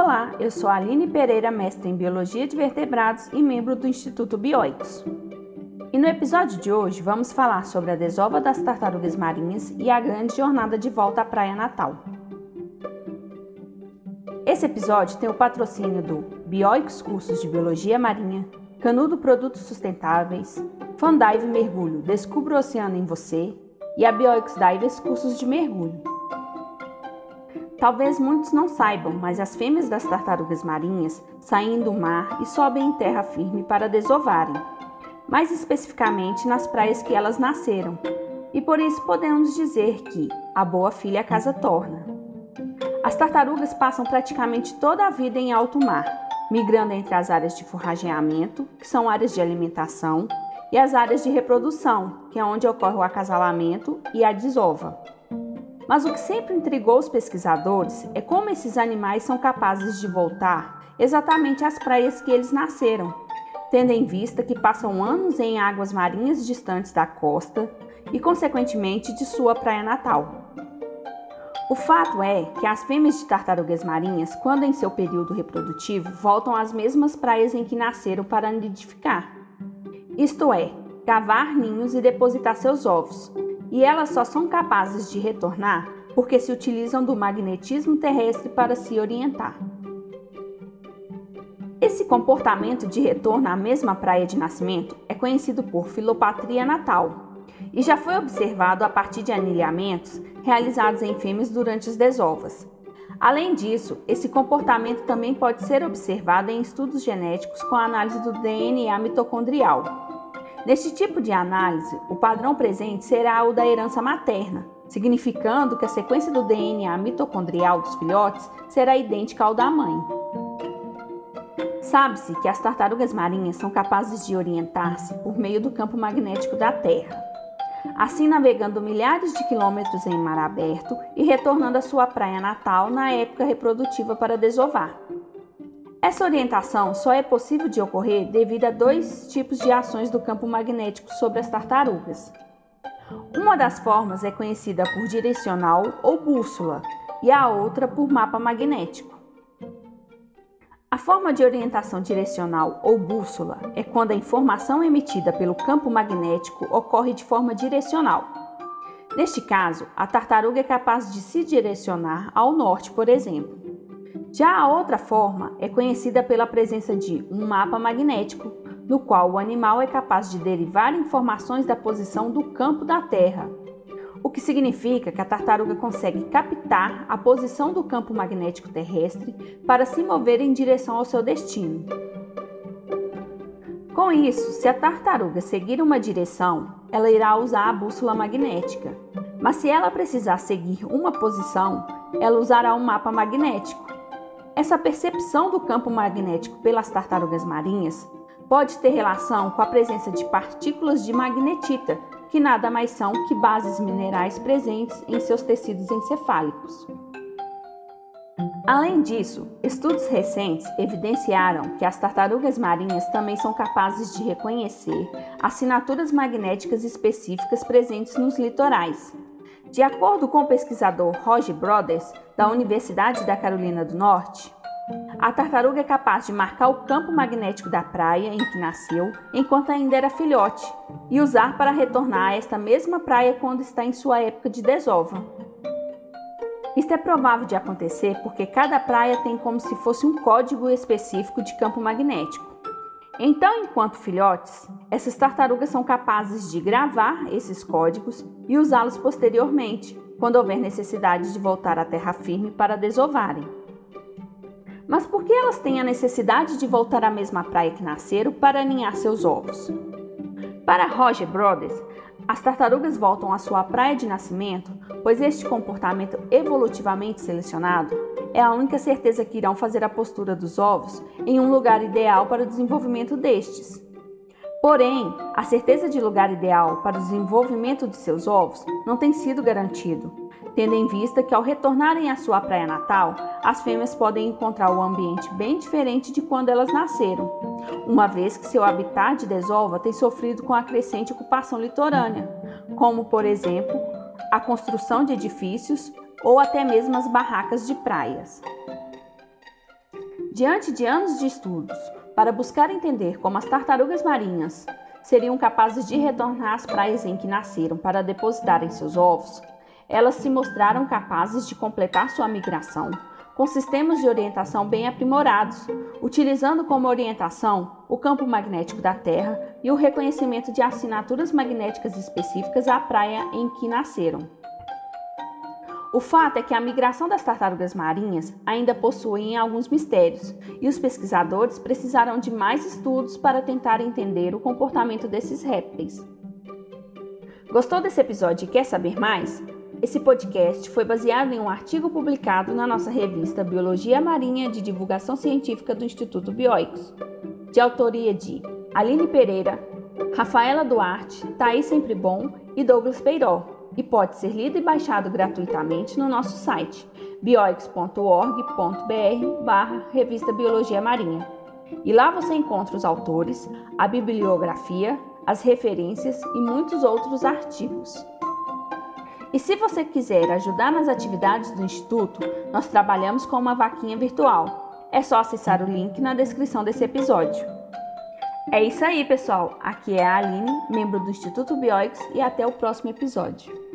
Olá, eu sou Aline Pereira, mestre em Biologia de Vertebrados e membro do Instituto Bioicos. E no episódio de hoje vamos falar sobre a desova das tartarugas marinhas e a grande jornada de volta à praia natal. Esse episódio tem o patrocínio do Bioicos Cursos de Biologia Marinha, Canudo Produtos Sustentáveis, Fandive Mergulho, Descubra o Oceano em Você e a Bioicos Divers Cursos de Mergulho. Talvez muitos não saibam, mas as fêmeas das tartarugas marinhas saem do mar e sobem em terra firme para desovarem, mais especificamente nas praias que elas nasceram, e por isso podemos dizer que a boa filha a casa torna. As tartarugas passam praticamente toda a vida em alto mar, migrando entre as áreas de forrageamento, que são áreas de alimentação, e as áreas de reprodução, que é onde ocorre o acasalamento e a desova. Mas o que sempre intrigou os pesquisadores é como esses animais são capazes de voltar exatamente às praias que eles nasceram, tendo em vista que passam anos em águas marinhas distantes da costa e, consequentemente, de sua praia natal. O fato é que as fêmeas de tartarugas marinhas, quando em seu período reprodutivo, voltam às mesmas praias em que nasceram para nidificar, isto é, cavar ninhos e depositar seus ovos, e elas só são capazes de retornar porque se utilizam do magnetismo terrestre para se orientar. Esse comportamento de retorno à mesma praia de nascimento é conhecido por filopatria natal e já foi observado a partir de anilhamentos realizados em fêmeas durante as desovas. Além disso, esse comportamento também pode ser observado em estudos genéticos com a análise do DNA mitocondrial. Neste tipo de análise, o padrão presente será o da herança materna, significando que a sequência do DNA mitocondrial dos filhotes será idêntica ao da mãe. Sabe-se que as tartarugas marinhas são capazes de orientar-se por meio do campo magnético da Terra, assim navegando milhares de quilômetros em mar aberto e retornando à sua praia natal na época reprodutiva para desovar. Essa orientação só é possível de ocorrer devido a dois tipos de ações do campo magnético sobre as tartarugas. Uma das formas é conhecida por direcional ou bússola e a outra por mapa magnético. A forma de orientação direcional ou bússola é quando a informação emitida pelo campo magnético ocorre de forma direcional. Neste caso, a tartaruga é capaz de se direcionar ao norte, por exemplo. Já a outra forma é conhecida pela presença de um mapa magnético, no qual o animal é capaz de derivar informações da posição do campo da Terra, o que significa que a tartaruga consegue captar a posição do campo magnético terrestre para se mover em direção ao seu destino. Com isso, se a tartaruga seguir uma direção, ela irá usar a bússola magnética. Mas se ela precisar seguir uma posição, ela usará um mapa magnético. Essa percepção do campo magnético pelas tartarugas marinhas pode ter relação com a presença de partículas de magnetita, que nada mais são que bases minerais presentes em seus tecidos encefálicos. Além disso, estudos recentes evidenciaram que as tartarugas marinhas também são capazes de reconhecer assinaturas magnéticas específicas presentes nos litorais, de acordo com o pesquisador Roger Brothers, da Universidade da Carolina do Norte, a tartaruga é capaz de marcar o campo magnético da praia em que nasceu enquanto ainda era filhote e usar para retornar a esta mesma praia quando está em sua época de desova. Isto é provável de acontecer porque cada praia tem como se fosse um código específico de campo magnético. Então, enquanto filhotes, essas tartarugas são capazes de gravar esses códigos e usá-los posteriormente, quando houver necessidade de voltar à terra firme para desovarem. Mas por que elas têm a necessidade de voltar à mesma praia que nasceram para aninhar seus ovos? Para Roger Brothers, as tartarugas voltam à sua praia de nascimento, pois este comportamento evolutivamente selecionado é a única certeza que irão fazer a postura dos ovos em um lugar ideal para o desenvolvimento destes. Porém, a certeza de lugar ideal para o desenvolvimento de seus ovos não tem sido garantido, tendo em vista que ao retornarem à sua praia natal, as fêmeas podem encontrar o ambiente bem diferente de quando elas nasceram, uma vez que seu habitat de desova tem sofrido com a crescente ocupação litorânea, como por exemplo a construção de edifícios ou até mesmo as barracas de praias. Diante de anos de estudos para buscar entender como as tartarugas marinhas seriam capazes de retornar às praias em que nasceram para depositarem seus ovos, elas se mostraram capazes de completar sua migração com sistemas de orientação bem aprimorados, utilizando como orientação o campo magnético da Terra e o reconhecimento de assinaturas magnéticas específicas à praia em que nasceram. O fato é que a migração das tartarugas marinhas ainda possui alguns mistérios, e os pesquisadores precisaram de mais estudos para tentar entender o comportamento desses répteis. Gostou desse episódio e quer saber mais? Esse podcast foi baseado em um artigo publicado na nossa revista Biologia Marinha de Divulgação Científica do Instituto Bioicos, de autoria de Aline Pereira, Rafaela Duarte, Thaís Sempre Bom e Douglas Peiró e pode ser lido e baixado gratuitamente no nosso site bioix.org.br barra Revista Biologia Marinha. E lá você encontra os autores, a bibliografia, as referências e muitos outros artigos. E se você quiser ajudar nas atividades do Instituto, nós trabalhamos com uma vaquinha virtual. É só acessar o link na descrição desse episódio. É isso aí, pessoal. Aqui é a Aline, membro do Instituto Bioix, e até o próximo episódio.